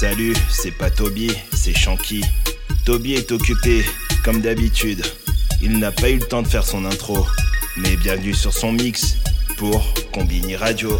Salut, c'est pas Toby, c'est Shanky. Toby est occupé, comme d'habitude. Il n'a pas eu le temps de faire son intro, mais bienvenue sur son mix pour Combini Radio.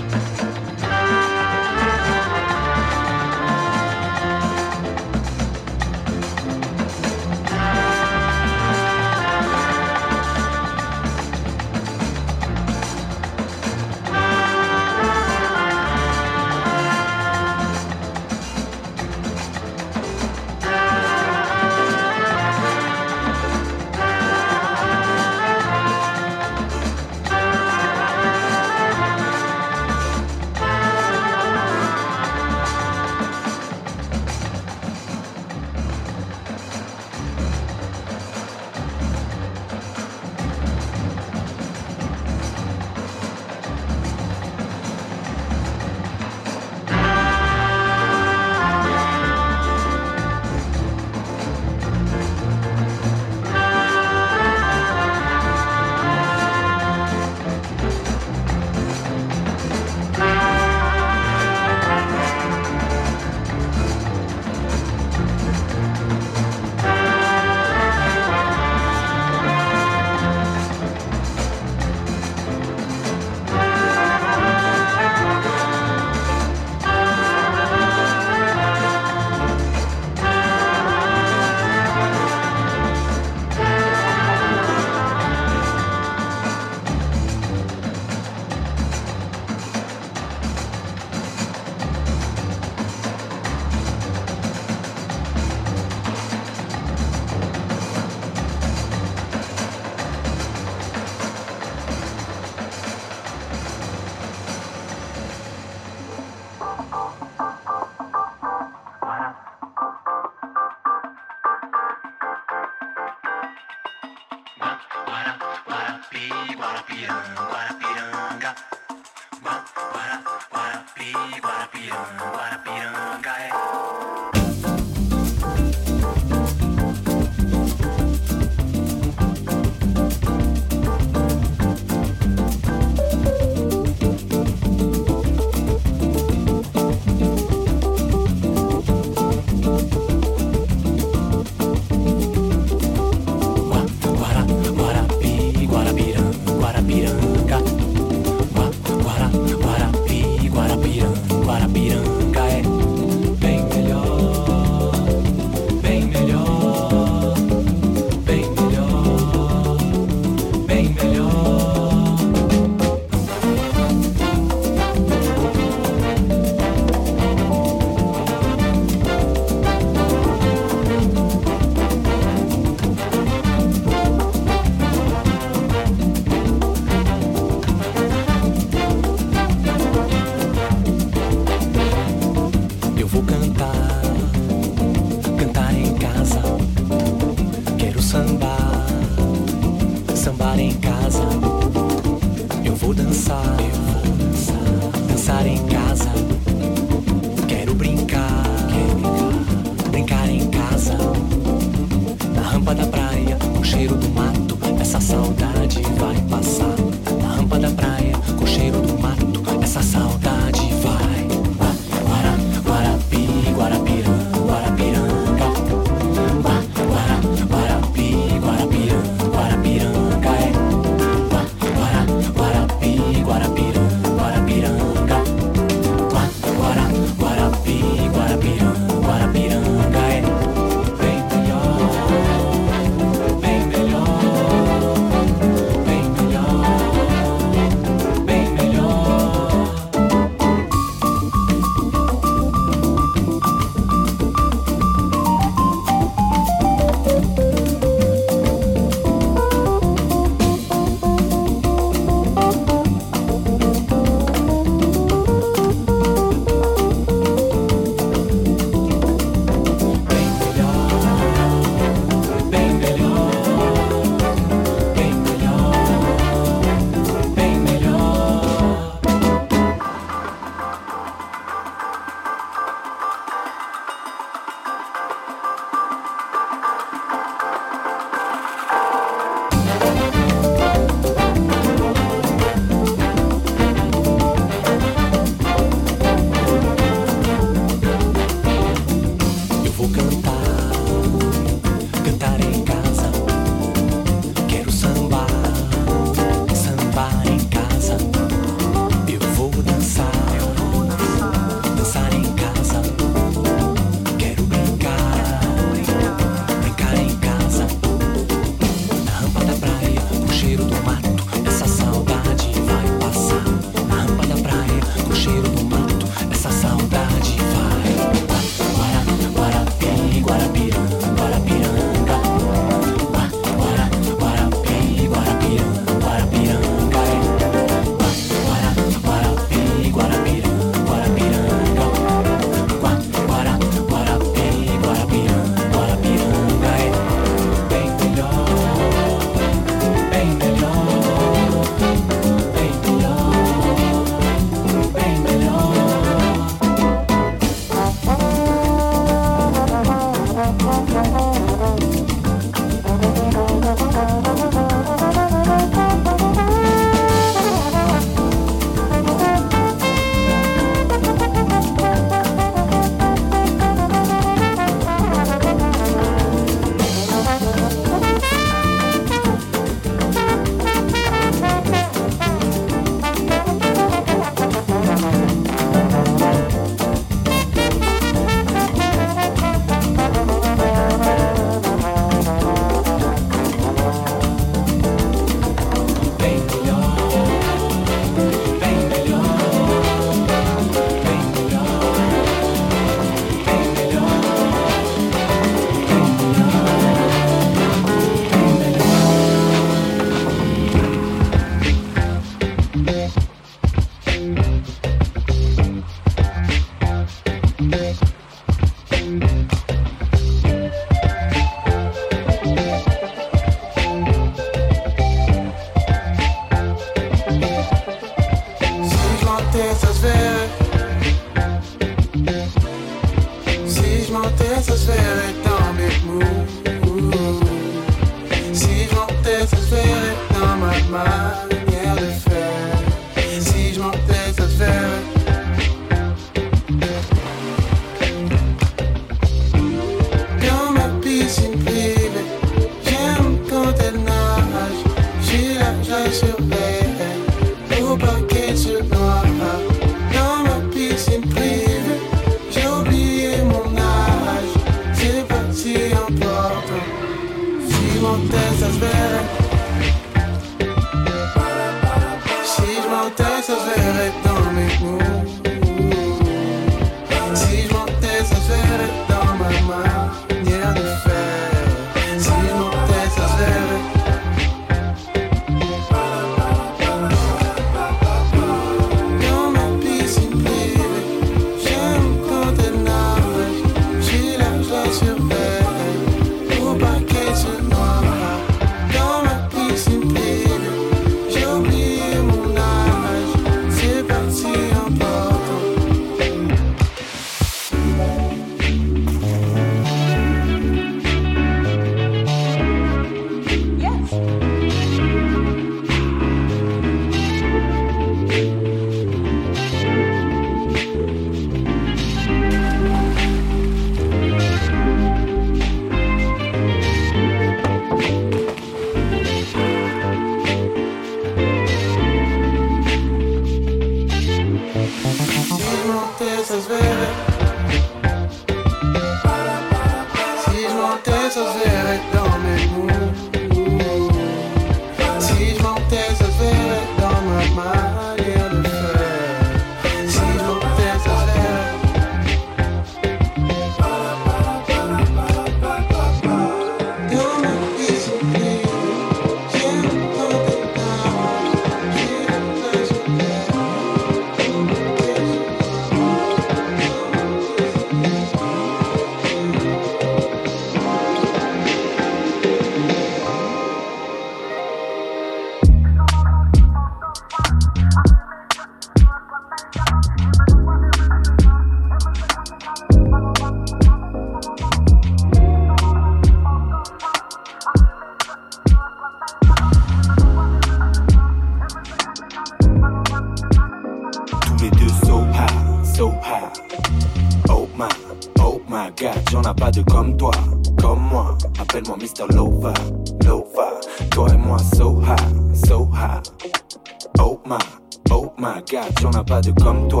Oh my god, y'en a pas de comme toi,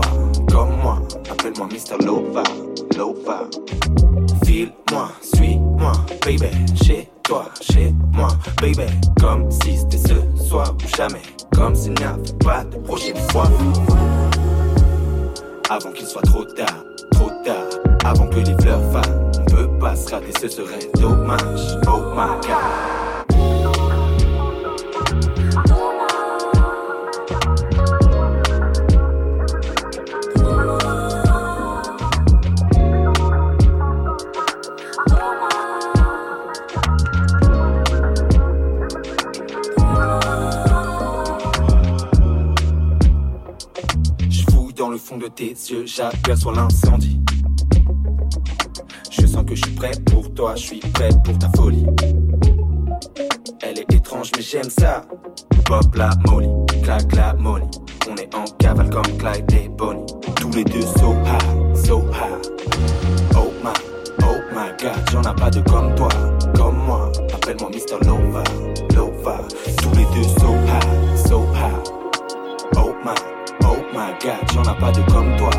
comme moi. Appelle-moi Mr. Lova, Lova. File-moi, suis-moi, baby. Chez toi, chez moi, baby. Comme si c'était ce soir ou jamais. Comme s'il n'y avait pas de prochaine fois. Avant qu'il soit trop tard, trop tard. Avant que les fleurs fanent. On peut pas se rater, ce serait dommage. Oh my god. Fond de tes yeux, j'aperçois l'incendie. Je sens que je suis prêt pour toi, je suis prêt pour ta folie. Elle est étrange, mais j'aime ça. Pop la molly, clac la molly. On est en cavale comme Clyde et Bonnie. Tous les deux so high, so high. Oh my, oh my god, j'en ai pas de comme toi, comme moi. Appelle-moi Mr. Lova, Lova. Tous les deux j'en ai pas de comme toi,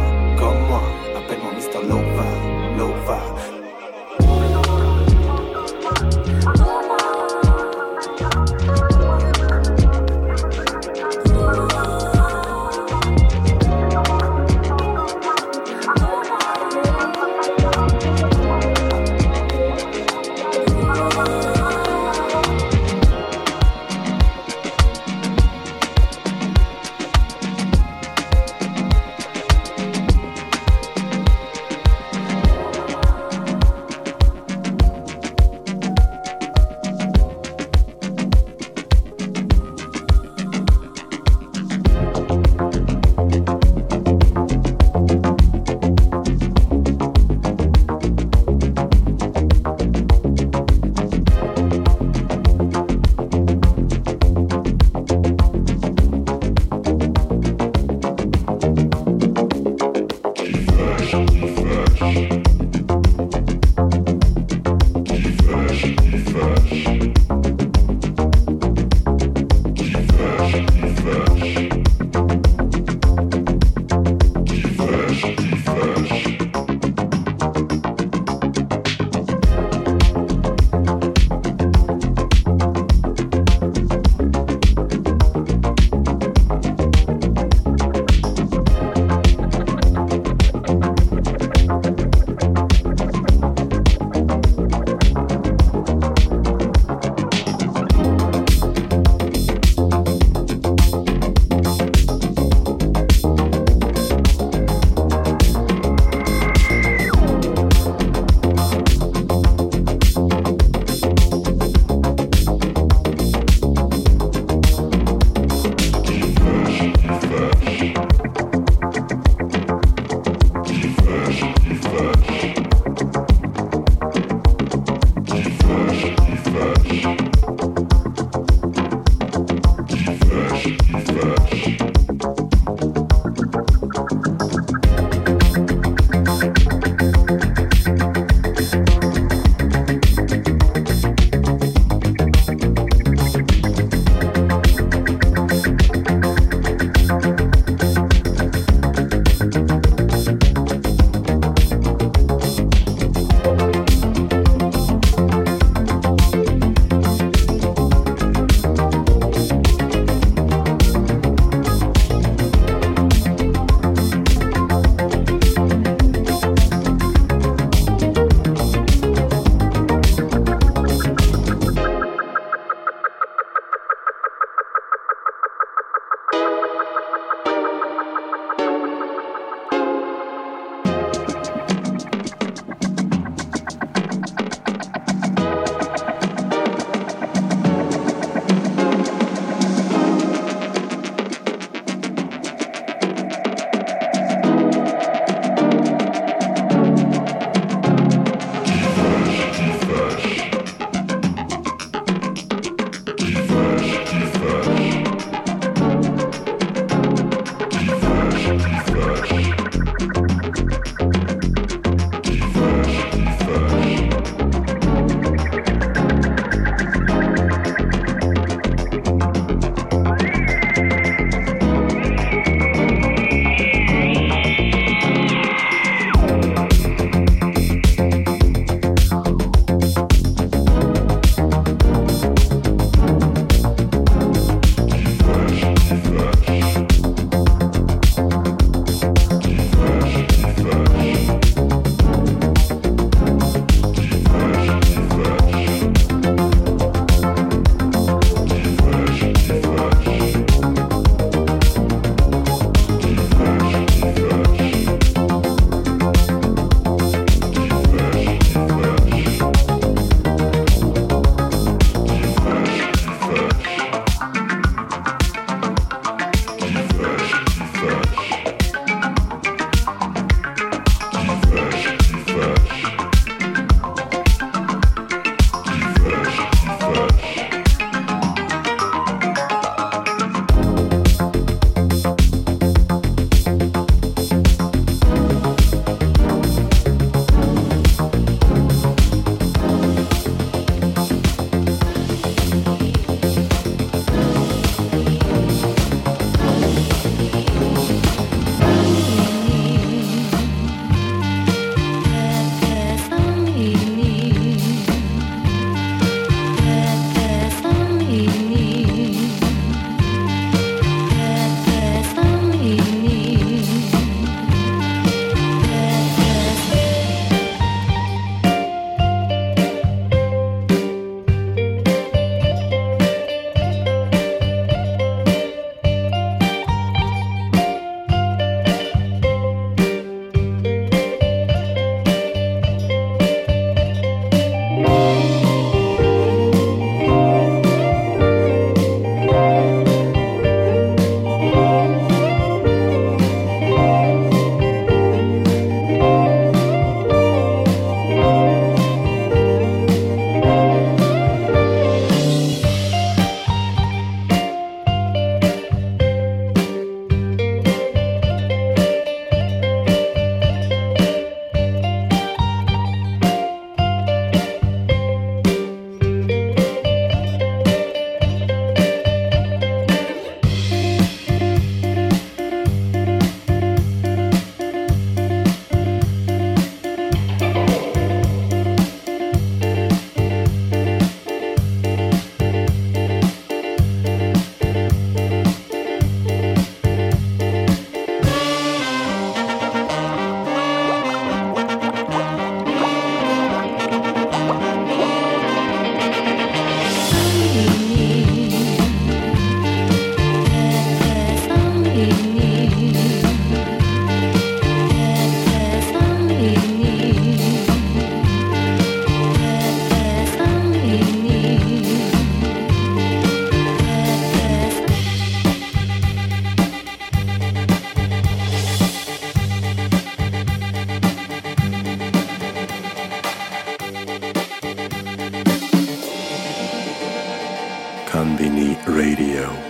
Konbini Radio.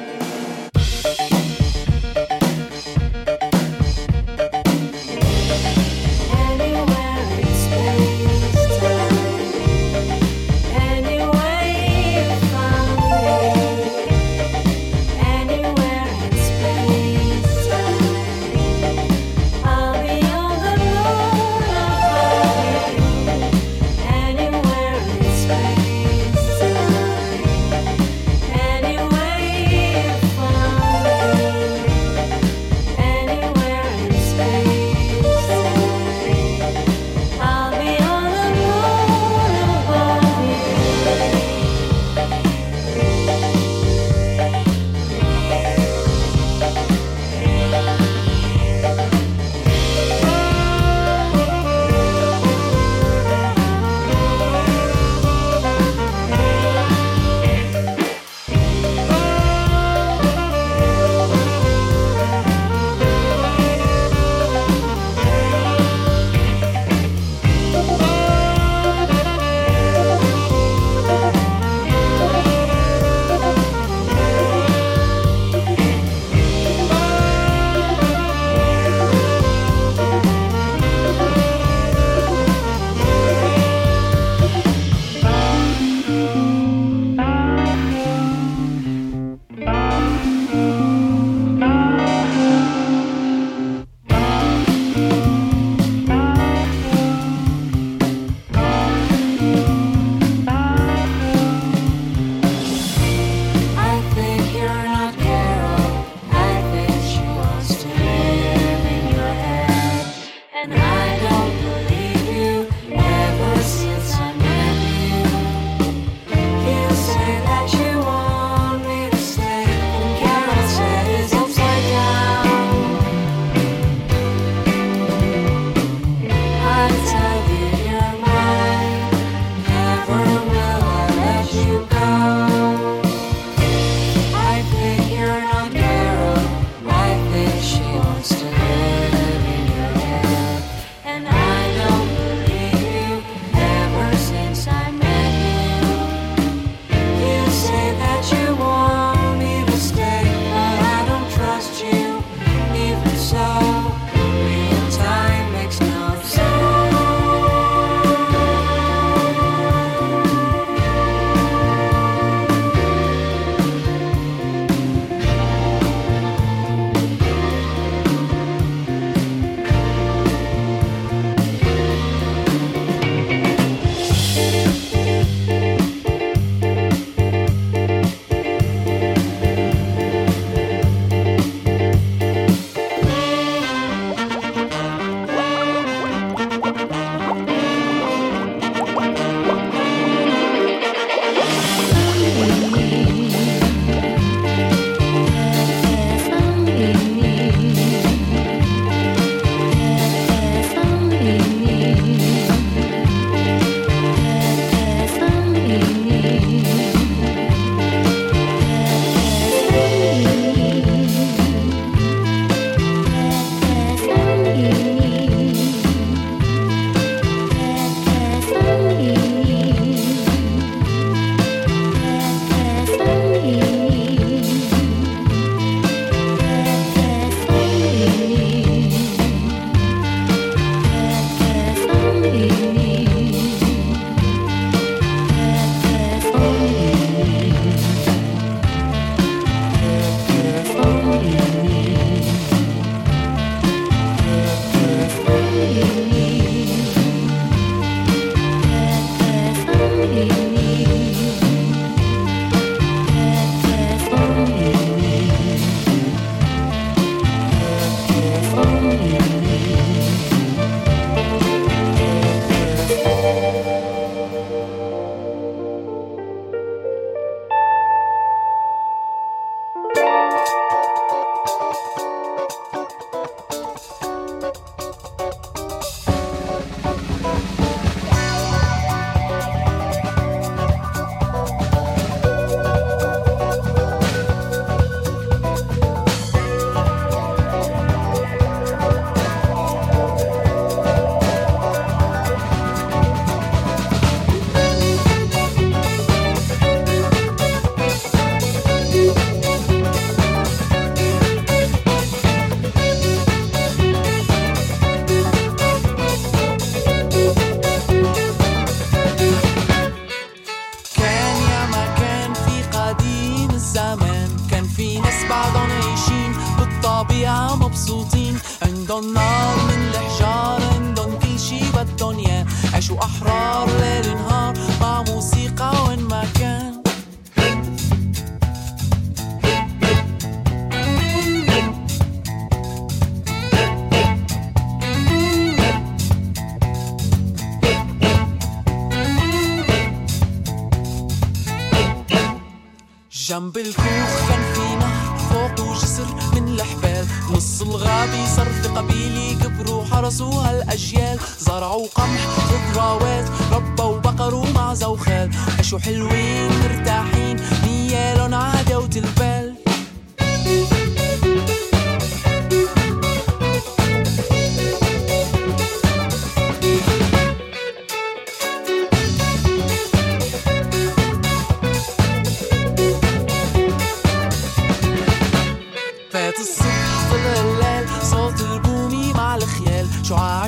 മുമ്പിൽ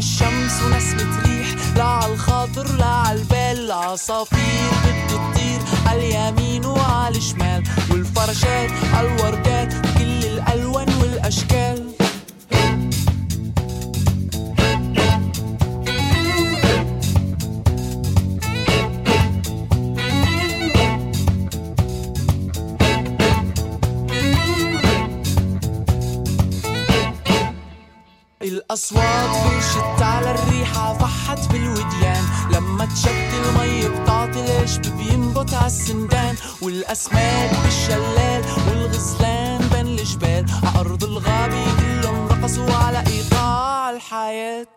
الشمس ونسمة ريح لا عالخاطر لا عالبال العصافير بدو تطير عاليمين وعالشمال والفراشات عالوردات كل الألوان والأشكال. الأصوات فرشت على الريحة فحت بالوديان. لما تشد المي بتعطي العشب بينبت عالسندان والأسماك بالشلال والغزلان بين الجبال. عأرض الغابة كلهم رقصوا على إيقاع الحياة.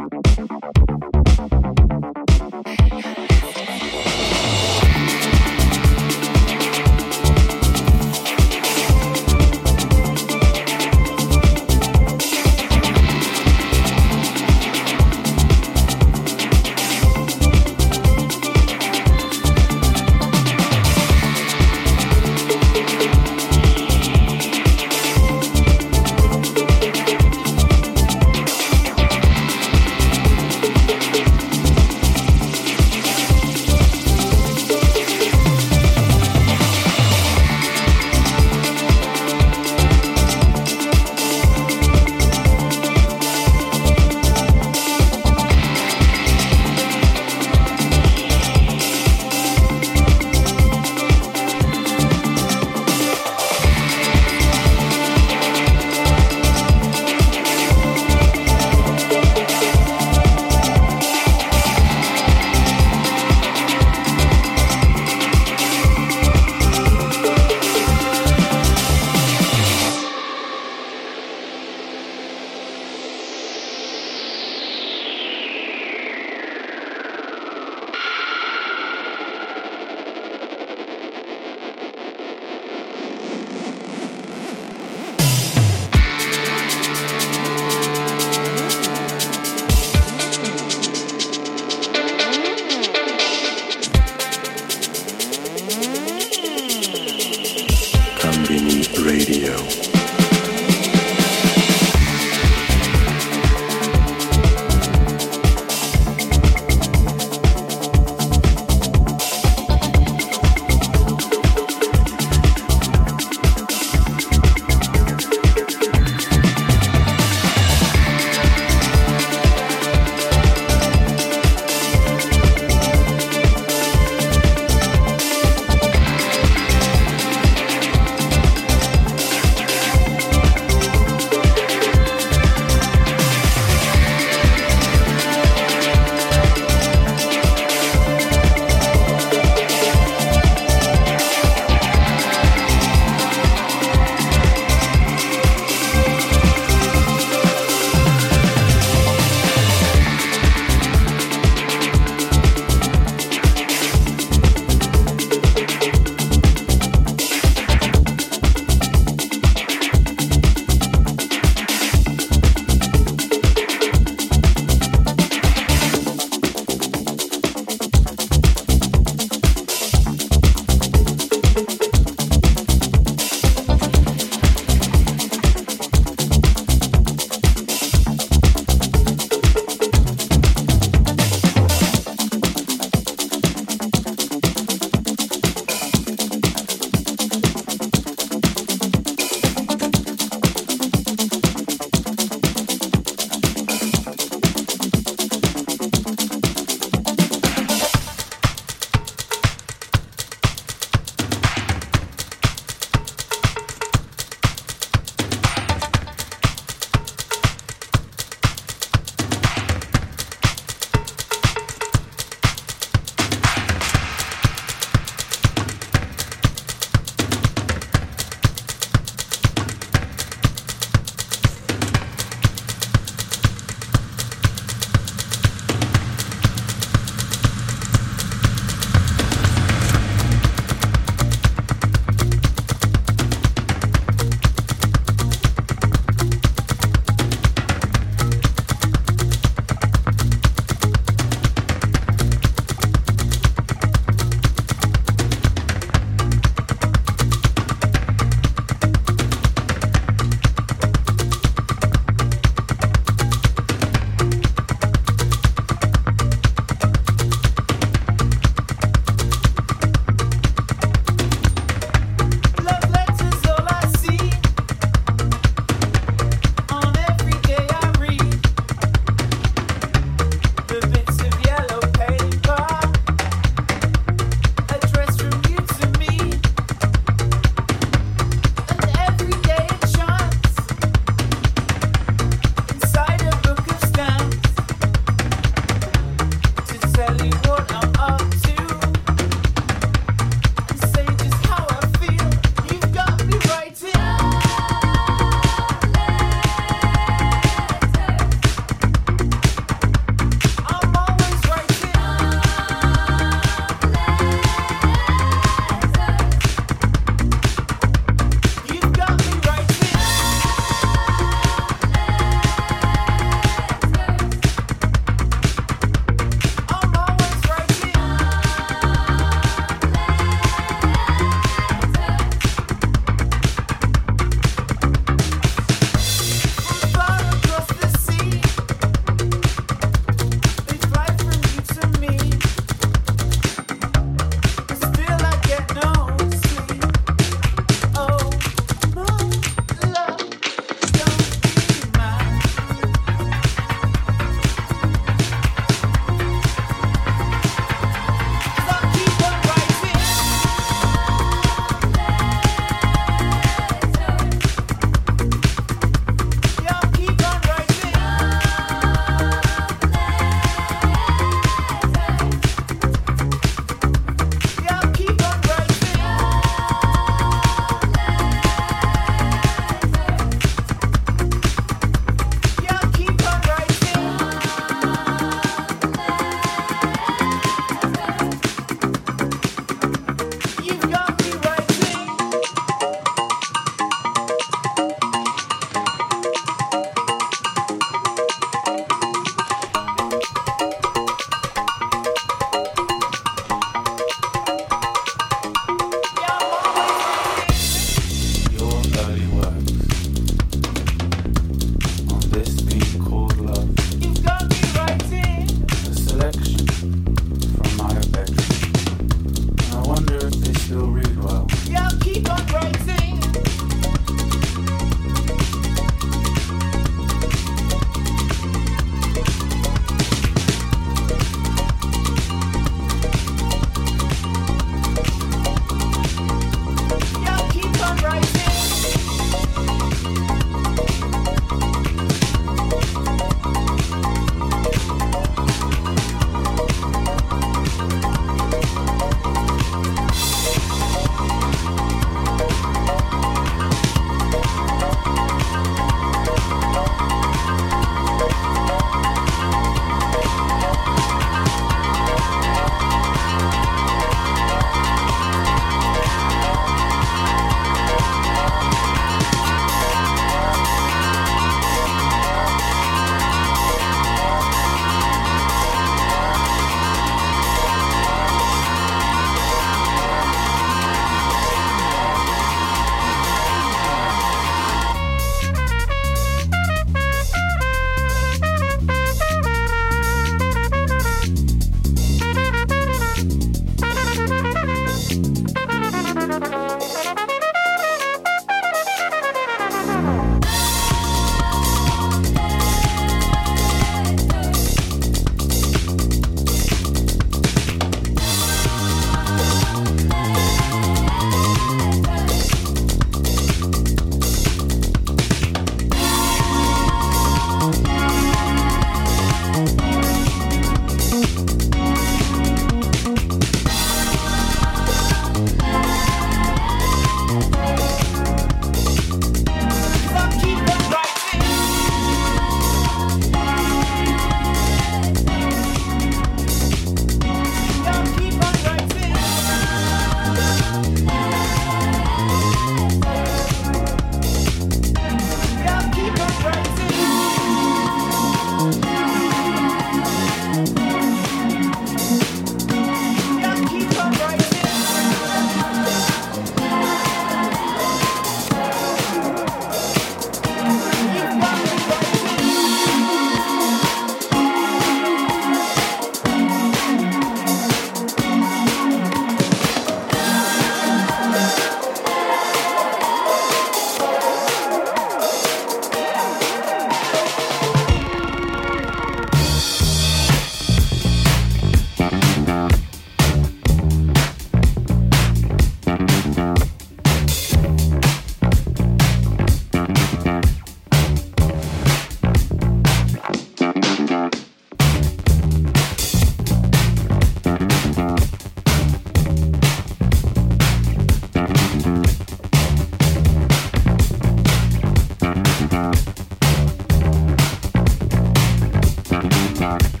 Thank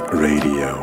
Radio.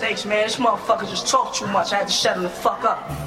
Mistakes, man. This motherfucker just talk too much. I had to shut him the fuck up.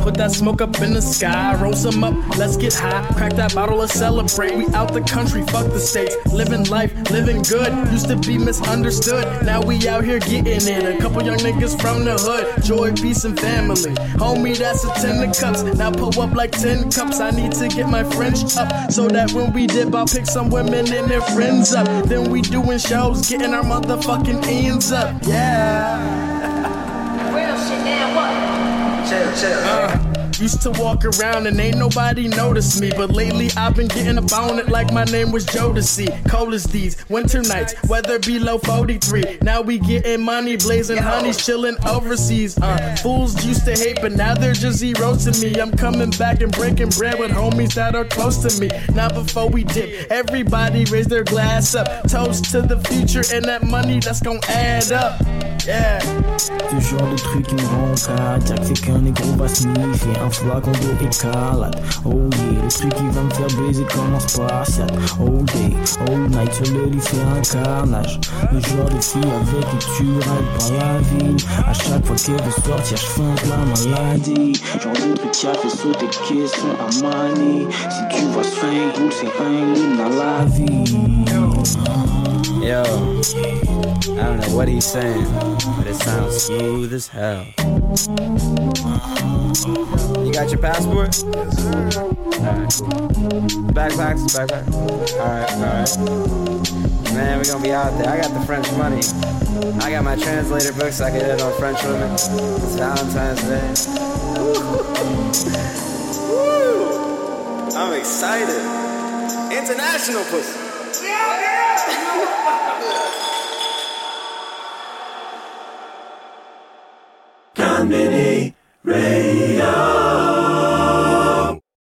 Put that smoke up in the sky, roll some up, let's get high. Crack that bottle, let's celebrate. We out the country, fuck the states. Living life, living good. Used to be misunderstood, now we out here getting it. A couple young niggas from the hood, joy, peace, and family. Homie, that's a ten of cups. Now pull up like ten cups. I need to get my French up so that when we dip, I'll pick some women and their friends up. Then we doing shows, getting our motherfucking ends up. Yeah. Chill, chill. Uh, used to walk around and ain't nobody noticed me. But lately I've been getting up on it like my name was Jodeci. Cold as these winter nights, weather below 43. Now we getting money, blazing honeys, chilling overseas. Uh, fools used to hate, but now they're just zeros to me. I'm coming back and breaking bread with homies that are close to me. Now before we dip, everybody raise their glass up. Toast to the future and that money that's gonna add up. Yeah. Ce genre de truc qui me rend cardiaque C'est qu'un négro va sniffer Un flacon d'eau écarlate Oh yeah, le truc qui va me faire baiser comme en spartiate All day, all night sur le lit c'est un carnage Le genre de fille avec qui tu rides par la ville À chaque fois qu'elle veut sortir je feinte la maladie Genre de truc qui a fait sauter questions à manie Si tu vois swing c'est un hymne dans la Yo, I don't know what he's saying, but it sounds smooth as hell. You got your passport? Alright. Backpacks? Backpack? Alright, alright. Man, we're gonna be out there. I got the French money. I got my translator books so I can hit on French women. It's Valentine's Day. Woo! I'm excited. International pussy. Konbini Radio.